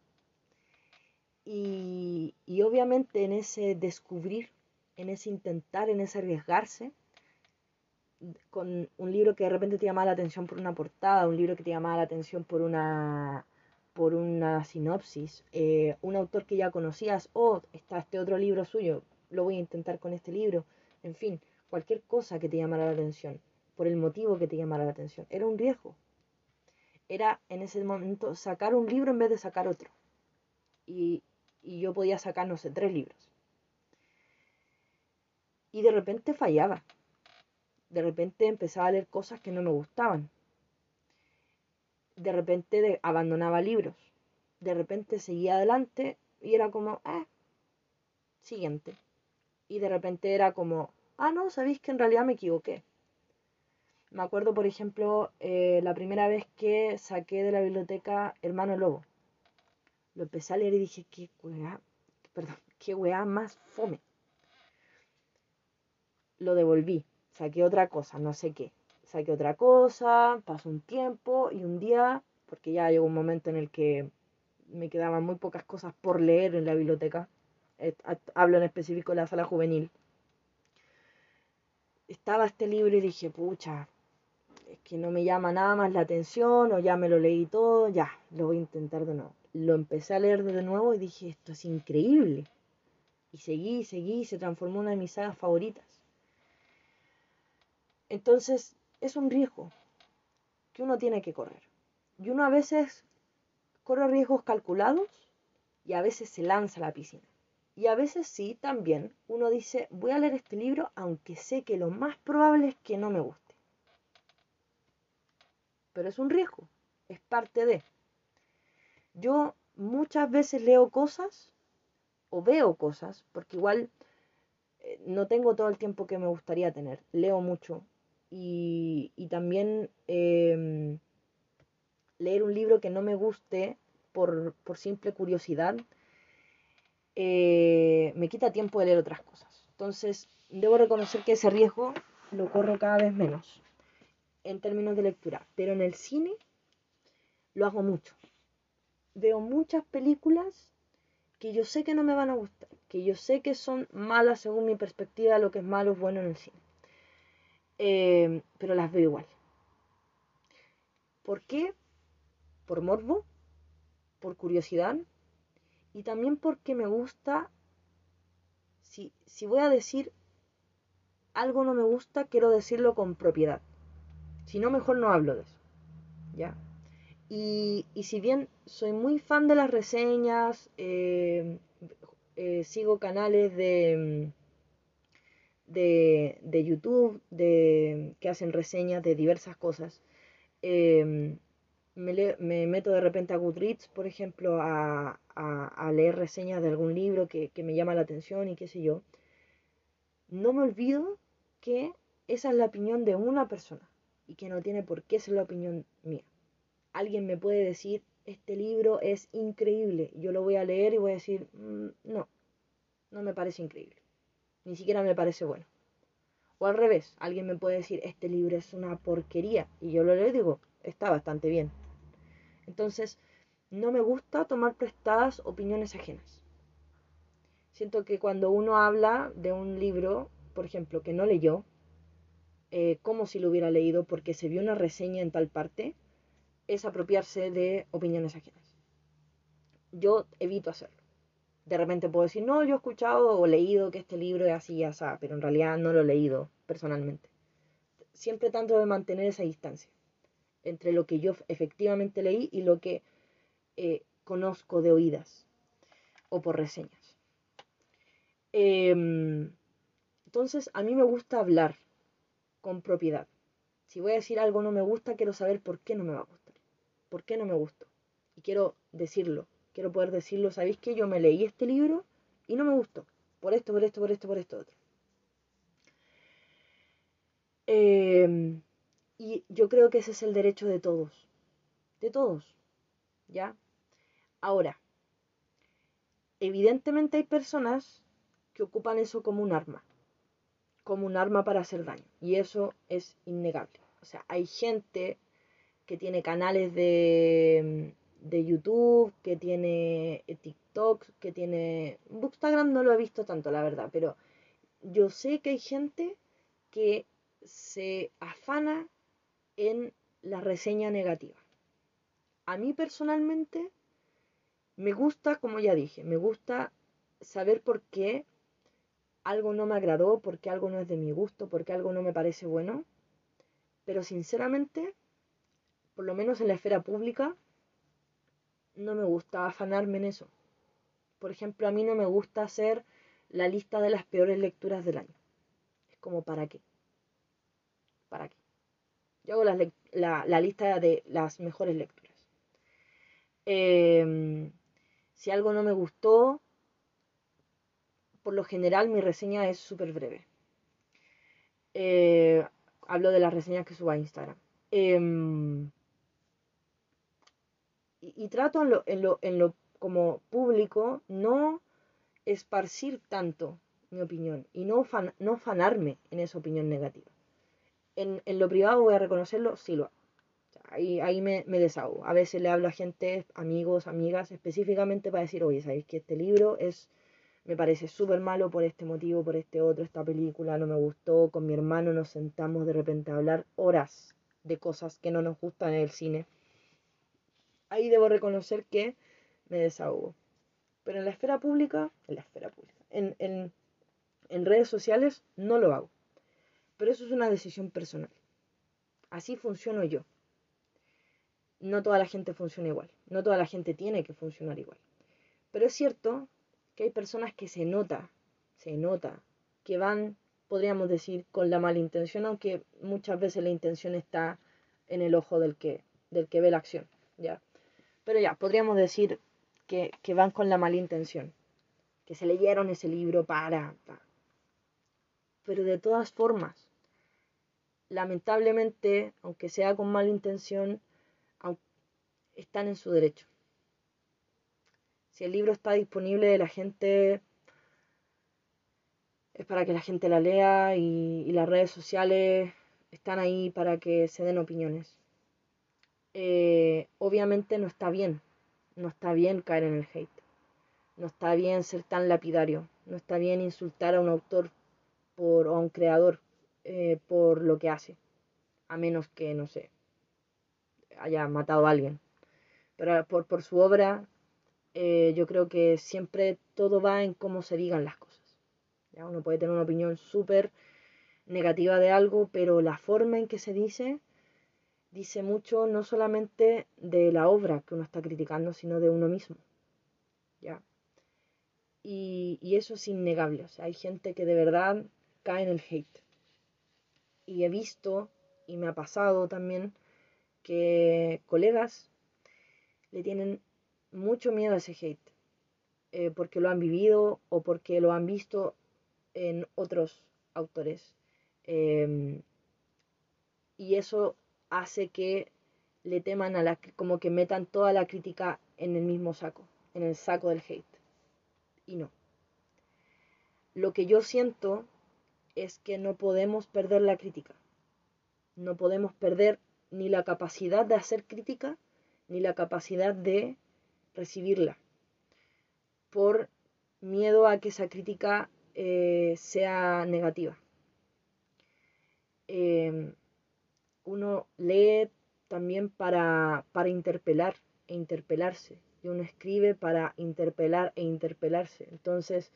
Y, y obviamente en ese descubrir, en ese intentar, en ese arriesgarse, con un libro que de repente te llamaba la atención por una portada, un libro que te llamaba la atención por una por una sinopsis, eh, un autor que ya conocías, o está este otro libro suyo, lo voy a intentar con este libro, en fin, cualquier cosa que te llamara la atención, por el motivo que te llamara la atención, era un riesgo. Era en ese momento sacar un libro en vez de sacar otro. Y, y yo podía sacar, no sé, tres libros. Y de repente fallaba de repente empezaba a leer cosas que no me gustaban. De repente abandonaba libros. De repente seguía adelante y era como, eh, siguiente. Y de repente era como, ah, no, sabéis que en realidad me equivoqué. Me acuerdo, por ejemplo, eh, la primera vez que saqué de la biblioteca Hermano Lobo. Lo empecé a leer y dije, qué weá, perdón, *laughs* qué weá más fome. Lo devolví saqué otra cosa, no sé qué. Saqué otra cosa, pasó un tiempo y un día, porque ya llegó un momento en el que me quedaban muy pocas cosas por leer en la biblioteca, eh, hablo en específico de la sala juvenil. Estaba este libro y dije, pucha, es que no me llama nada más la atención o ya me lo leí todo, ya, lo voy a intentar de nuevo. Lo empecé a leer de nuevo y dije, esto es increíble. Y seguí, seguí, y se transformó en una de mis sagas favoritas. Entonces, es un riesgo que uno tiene que correr. Y uno a veces corre riesgos calculados y a veces se lanza a la piscina. Y a veces sí, también, uno dice, voy a leer este libro aunque sé que lo más probable es que no me guste. Pero es un riesgo, es parte de. Yo muchas veces leo cosas o veo cosas, porque igual eh, no tengo todo el tiempo que me gustaría tener. Leo mucho, y, también em, leer un libro que no me guste por, simple curiosidad eh, me quita tiempo de leer otras cosas. Entonces, debo reconocer que ese riesgo lo corro cada vez menos en términos de lectura. Pero en el cine lo hago mucho. Veo muchas películas que yo sé que no me van a gustar, que yo sé que son malas según mi perspectiva, lo que es malo es bueno en el cine. Em, pero las veo igual. ¿Por qué? Por morbo, por curiosidad y también porque me gusta, si, si voy a decir algo no me gusta, quiero decirlo con propiedad. Si no, mejor no hablo de eso. ¿Ya? Y, si bien soy muy fan de las reseñas, em, eh, sigo canales de de, de YouTube, de, que hacen reseñas de diversas cosas. Em, me, me, meto de repente a Goodreads, por ejemplo, a, a, leer reseñas de algún libro que, que, me llama la atención y qué sé yo. No me olvido que esa es la opinión de una persona y que no tiene por qué ser la opinión mía. Alguien me puede decir, este libro es increíble, yo lo voy a leer y voy a decir, mm, no, no me parece increíble ni siquiera me parece bueno. O al revés, alguien me puede decir, este libro es una porquería, y yo lo leo y digo, está bastante bien. Entonces, no me gusta tomar prestadas opiniones ajenas. Siento que cuando uno habla de un libro, por ejemplo, que no leyó, eh, como si lo hubiera leído porque se vio una reseña en tal parte, es apropiarse de opiniones ajenas. Yo evito hacerlo de repente puedo decir, no, yo he escuchado o leído que este libro es así y así, pero en realidad no lo he leído personalmente. Siempre trato de mantener esa distancia entre lo que yo efectivamente leí y lo que eh, conozco de oídas o por reseñas. Em, entonces, a mí me gusta hablar con propiedad. Si voy a decir algo no me gusta, quiero saber por qué no me va a gustar. ¿Por qué no me gustó? Y quiero decirlo quiero poder decirlo, ¿sabéis que yo me leí este libro y no me gustó? Por esto, por esto, por esto, por esto otro. Em, y yo creo que ese es el derecho de todos. De todos. ¿Ya? Ahora, evidentemente hay personas que ocupan eso como un arma, como un arma para hacer daño. Y eso es innegable. O sea, hay gente que tiene canales de, de YouTube, que tiene TikTok, que tiene... Bookstagram no lo he visto tanto, la verdad, pero yo sé que hay gente que se afana en la reseña negativa. A mí personalmente me gusta, como ya dije, me gusta saber por qué algo no me agradó, por qué algo no es de mi gusto, por qué algo no me parece bueno. Pero sinceramente, por lo menos en la esfera pública, no me gusta afanarme en eso. Por ejemplo, a mí no me gusta hacer la lista de las peores lecturas del año. Es como, ¿para qué? ¿Para qué? Yo hago la, la, lista de las mejores lecturas. Em, si algo no me gustó, por lo general mi reseña es súper breve. Eh, hablo de las reseñas que subo a Instagram. Em, y, trato en lo, en, lo, en lo como público no esparcir tanto mi opinión y no, no fanarme en esa opinión negativa. En, en, lo privado voy a reconocerlo, sí lo hago. ahí, ahí me, me, desahogo. A veces le hablo a gente, amigos, amigas, específicamente para decir, oye, ¿sabéis que este libro es, me parece súper malo por este motivo, por este otro, esta película no me gustó, con mi hermano nos sentamos de repente a hablar horas de cosas que no nos gustan en el cine. Ahí debo reconocer que me desahogo. Pero en la esfera pública, en la esfera pública, en, en, en redes sociales no lo hago. Pero eso es una decisión personal. Así funciono yo. No toda la gente funciona igual. No toda la gente tiene que funcionar igual. Pero es cierto que hay personas que se nota, se nota, que van, podríamos decir, con la mala intención, aunque muchas veces la intención está en el ojo del que, del que ve la acción. ¿ya? Pero ya, podríamos decir que, van con la mala intención, que se leyeron ese libro para, Pero de todas formas, lamentablemente, aunque sea con mala intención, están en su derecho. Si el libro está disponible de la gente, es para que la gente la lea y, las redes sociales están ahí para que se den opiniones. Eh, obviamente no está bien no está bien caer en el hate. No está bien ser tan lapidario. No está bien insultar a un autor por, o a un creador eh, por lo que hace. A menos que, no sé, haya matado a alguien. Pero por, por su obra, eh, yo creo que siempre todo va en cómo se digan las cosas. ¿Ya? Uno puede tener una opinión súper negativa de algo, pero la forma en que se dice dice mucho no solamente de la obra que uno está criticando, sino de uno mismo. ¿Ya? Y, y eso es innegable. O sea, hay gente que de verdad cae en el hate. Y he visto, y me ha pasado también, que colegas le tienen mucho miedo a ese hate. Eh, porque lo han vivido o porque lo han visto en otros autores. Em, y eso hace que le teman a la, como que metan toda la crítica en el mismo saco, en el saco del hate. Y no. Lo que yo siento es que no podemos perder la crítica. No podemos perder ni la capacidad de hacer crítica, ni la capacidad de recibirla. Por miedo a que esa crítica eh, sea negativa. Eh, uno lee también para, para interpelar e interpelarse. Y uno escribe para interpelar e interpelarse. Entonces,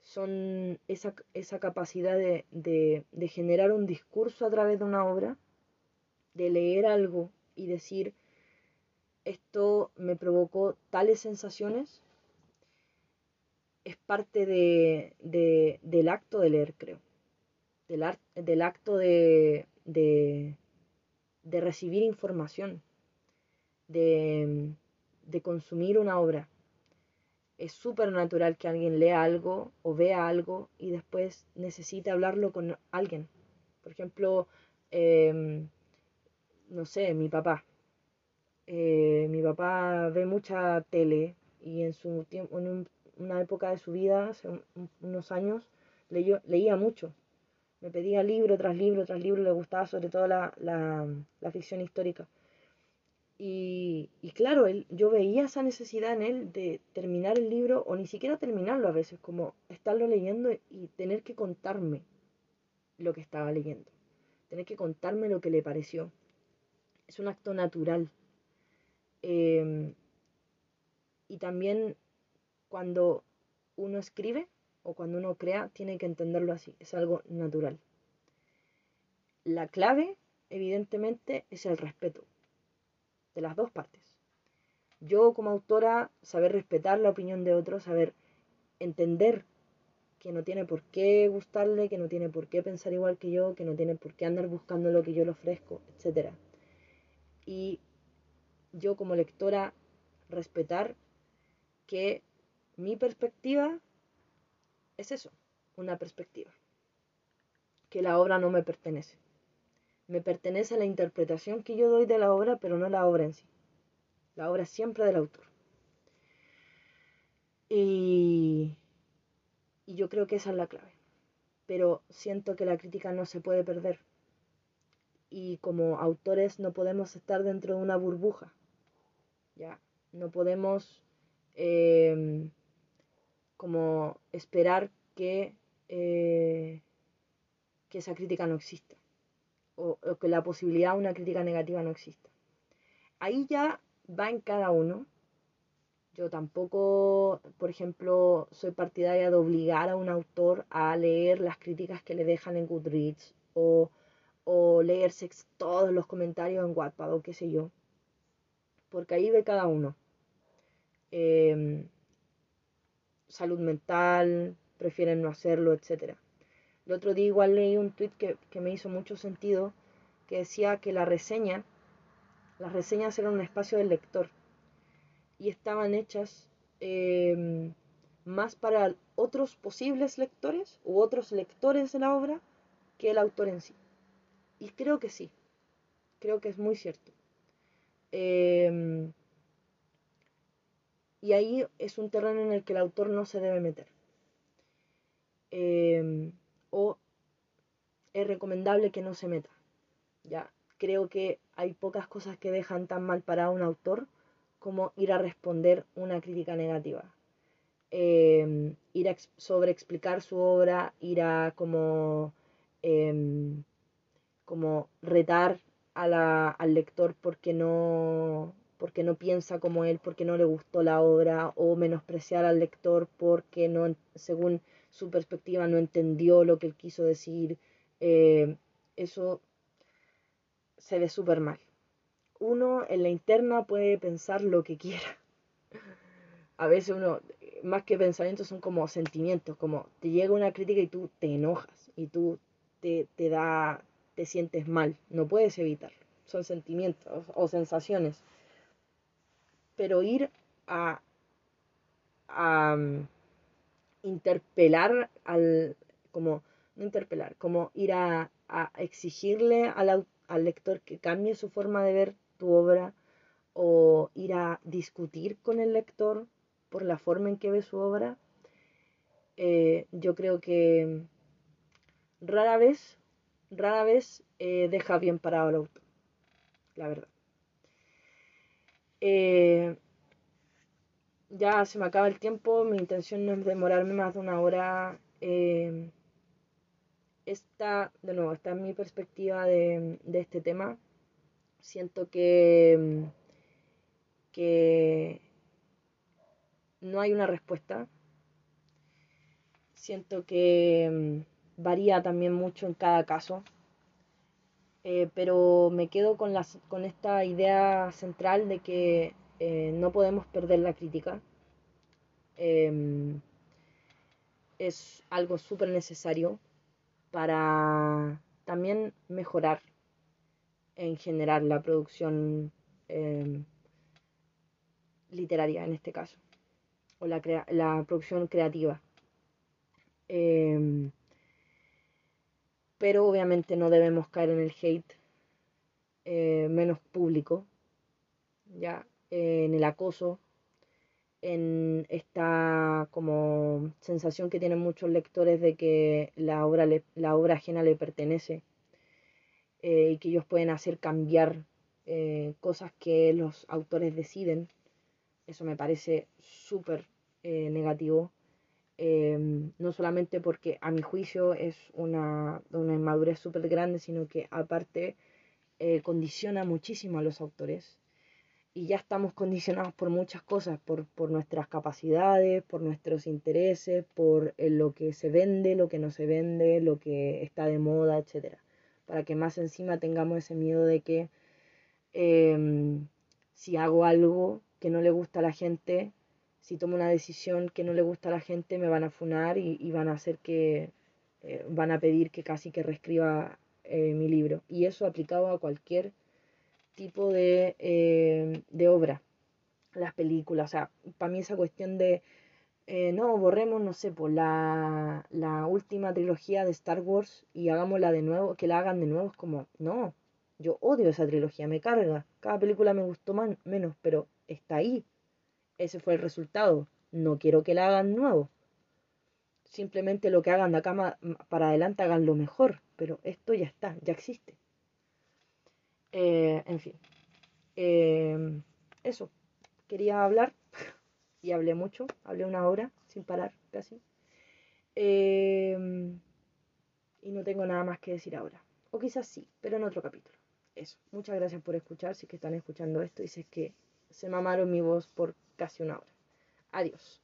son esa, esa capacidad de, de, de generar un discurso a través de una obra, de leer algo y decir, esto me provocó tales sensaciones, es parte de, de, del acto de leer, creo. Del, del acto de, de, recibir información, de, de consumir una obra. Es súper natural que alguien lea algo o vea algo y después necesite hablarlo con alguien. Por ejemplo, em, no sé, mi papá. Eh, mi papá ve mucha tele y en su tiempo, en un, una época de su vida, hace unos años, leía mucho. Me pedía libro tras libro tras libro, le gustaba sobre todo la, la, ficción histórica. Y, y, claro, él, yo veía esa necesidad en él de terminar el libro, o ni siquiera terminarlo a veces, como estarlo leyendo y tener que contarme lo que estaba leyendo, tener que contarme lo que le pareció. Es un acto natural. Em, y también cuando uno escribe o cuando uno crea, tiene que entenderlo así, es algo natural. La clave, evidentemente, es el respeto de las dos partes. Yo como autora, saber respetar la opinión de otros, saber entender que no tiene por qué gustarle, que no tiene por qué pensar igual que yo, que no tiene por qué andar buscando lo que yo le ofrezco, etc. Y yo como lectora, respetar que mi perspectiva es eso, una perspectiva, que la obra no me pertenece. Me pertenece la interpretación que yo doy de la obra, pero no la obra en sí. La obra siempre del autor. Y, y yo creo que esa es la clave. Pero siento que la crítica no se puede perder. Y como autores no podemos estar dentro de una burbuja. Ya, no podemos em, como esperar que, eh, que esa crítica no exista o, que la posibilidad de una crítica negativa no exista. Ahí ya va en cada uno. Yo tampoco, por ejemplo, soy partidaria de obligar a un autor a leer las críticas que le dejan en Goodreads o, o leerse todos los comentarios en Wattpad o qué sé yo. Porque ahí ve cada uno. Em, salud mental, prefieren no hacerlo, etc. El otro día igual leí un tweet que, me hizo mucho sentido, que decía que la reseña, las reseñas eran un espacio del lector y estaban hechas em, más para otros posibles lectores u otros lectores de la obra que el autor en sí. Y creo que sí, creo que es muy cierto. Em, y ahí es un terreno en el que el autor no se debe meter. Em, o es recomendable que no se meta. Ya, creo que hay pocas cosas que dejan tan mal para un autor como ir a responder una crítica negativa. Em, ir a sobre explicar su obra, ir a como, em, como retar al lector porque no, porque no piensa como él, porque no le gustó la obra, o menospreciar al lector porque no, según su perspectiva no entendió lo que él quiso decir, eh, eso se ve súper mal. Uno en la interna puede pensar lo que quiera. *laughs* A veces uno, más que pensamientos, son como sentimientos, como te llega una crítica y tú te enojas y tú te, te da, te sientes mal, no puedes evitarlo. Son sentimientos o sensaciones. Pero ir a, a interpelar al, como, no interpelar, como ir a, exigirle al, al lector que cambie su forma de ver tu obra o ir a discutir con el lector por la forma en que ve su obra, eh, yo creo que rara vez, rara vez eh, deja bien parado al autor, la verdad. Eh, ya se me acaba el tiempo, mi intención no es demorarme más de una hora. Eh, esta, de nuevo, esta es mi perspectiva de, este tema. Siento que, que no hay una respuesta. Siento que mm, varía también mucho en cada caso. Eh, pero me quedo con, las, con esta idea central de que eh, no podemos perder la crítica. Em, es algo súper necesario para también mejorar en general la producción em, literaria en este caso, o la, la producción creativa. Pero obviamente no debemos caer en el hate eh, menos público, ya en el acoso, en esta como sensación que tienen muchos lectores de que la obra, la obra ajena le pertenece eh, y que ellos pueden hacer cambiar eh, cosas que los autores deciden. Eso me parece súper negativo. No solamente porque a mi juicio es una, una inmadurez súper grande, sino que aparte condiciona muchísimo a los autores y ya estamos condicionados por muchas cosas, por, por nuestras capacidades, por nuestros intereses, por eh, lo que se vende, lo que no se vende, lo que está de moda, etc. Para que más encima tengamos ese miedo de que em, si hago algo que no le gusta a la gente, si tomo una decisión que no le gusta a la gente, me van a funar y, van a hacer que, eh, van a pedir que casi que reescriba eh, mi libro. Y eso aplicado a cualquier tipo de, eh, de obra, las películas. O sea, para mí esa cuestión de, eh, no, borremos, no sé, por la, la última trilogía de Star Wars y hagámosla de nuevo, que la hagan de nuevo, es como, no, yo odio esa trilogía, me carga. Cada película me gustó más, menos, pero está ahí. Ese fue el resultado. No quiero que la hagan nuevo. Simplemente lo que hagan de acá para adelante hagan lo mejor. Pero esto ya está, ya existe. Eh, en fin. Eh, eso. Quería hablar y hablé mucho. Hablé una hora sin parar casi. Eh, y no tengo nada más que decir ahora. O quizás sí, pero en otro capítulo. Eso. Muchas gracias por escuchar. Si es que están escuchando esto y si es que se mamaron mi voz por casi una hora. Adiós.